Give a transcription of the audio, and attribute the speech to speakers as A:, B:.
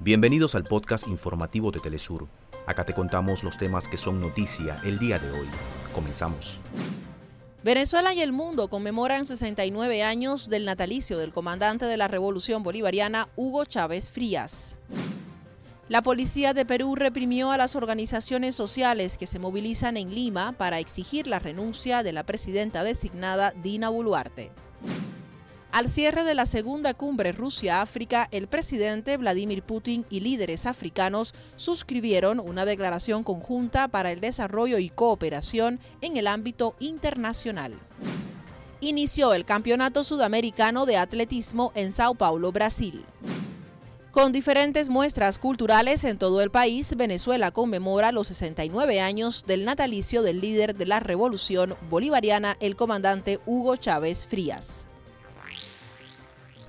A: Bienvenidos al podcast informativo de Telesur. Acá te contamos los temas que son noticia el día de hoy. Comenzamos.
B: Venezuela y el mundo conmemoran 69 años del natalicio del comandante de la Revolución Bolivariana, Hugo Chávez Frías. La policía de Perú reprimió a las organizaciones sociales que se movilizan en Lima para exigir la renuncia de la presidenta designada Dina Boluarte. Al cierre de la segunda cumbre Rusia-África, el presidente Vladimir Putin y líderes africanos suscribieron una declaración conjunta para el desarrollo y cooperación en el ámbito internacional. Inició el Campeonato Sudamericano de Atletismo en Sao Paulo, Brasil. Con diferentes muestras culturales en todo el país, Venezuela conmemora los 69 años del natalicio del líder de la revolución bolivariana, el comandante Hugo Chávez Frías.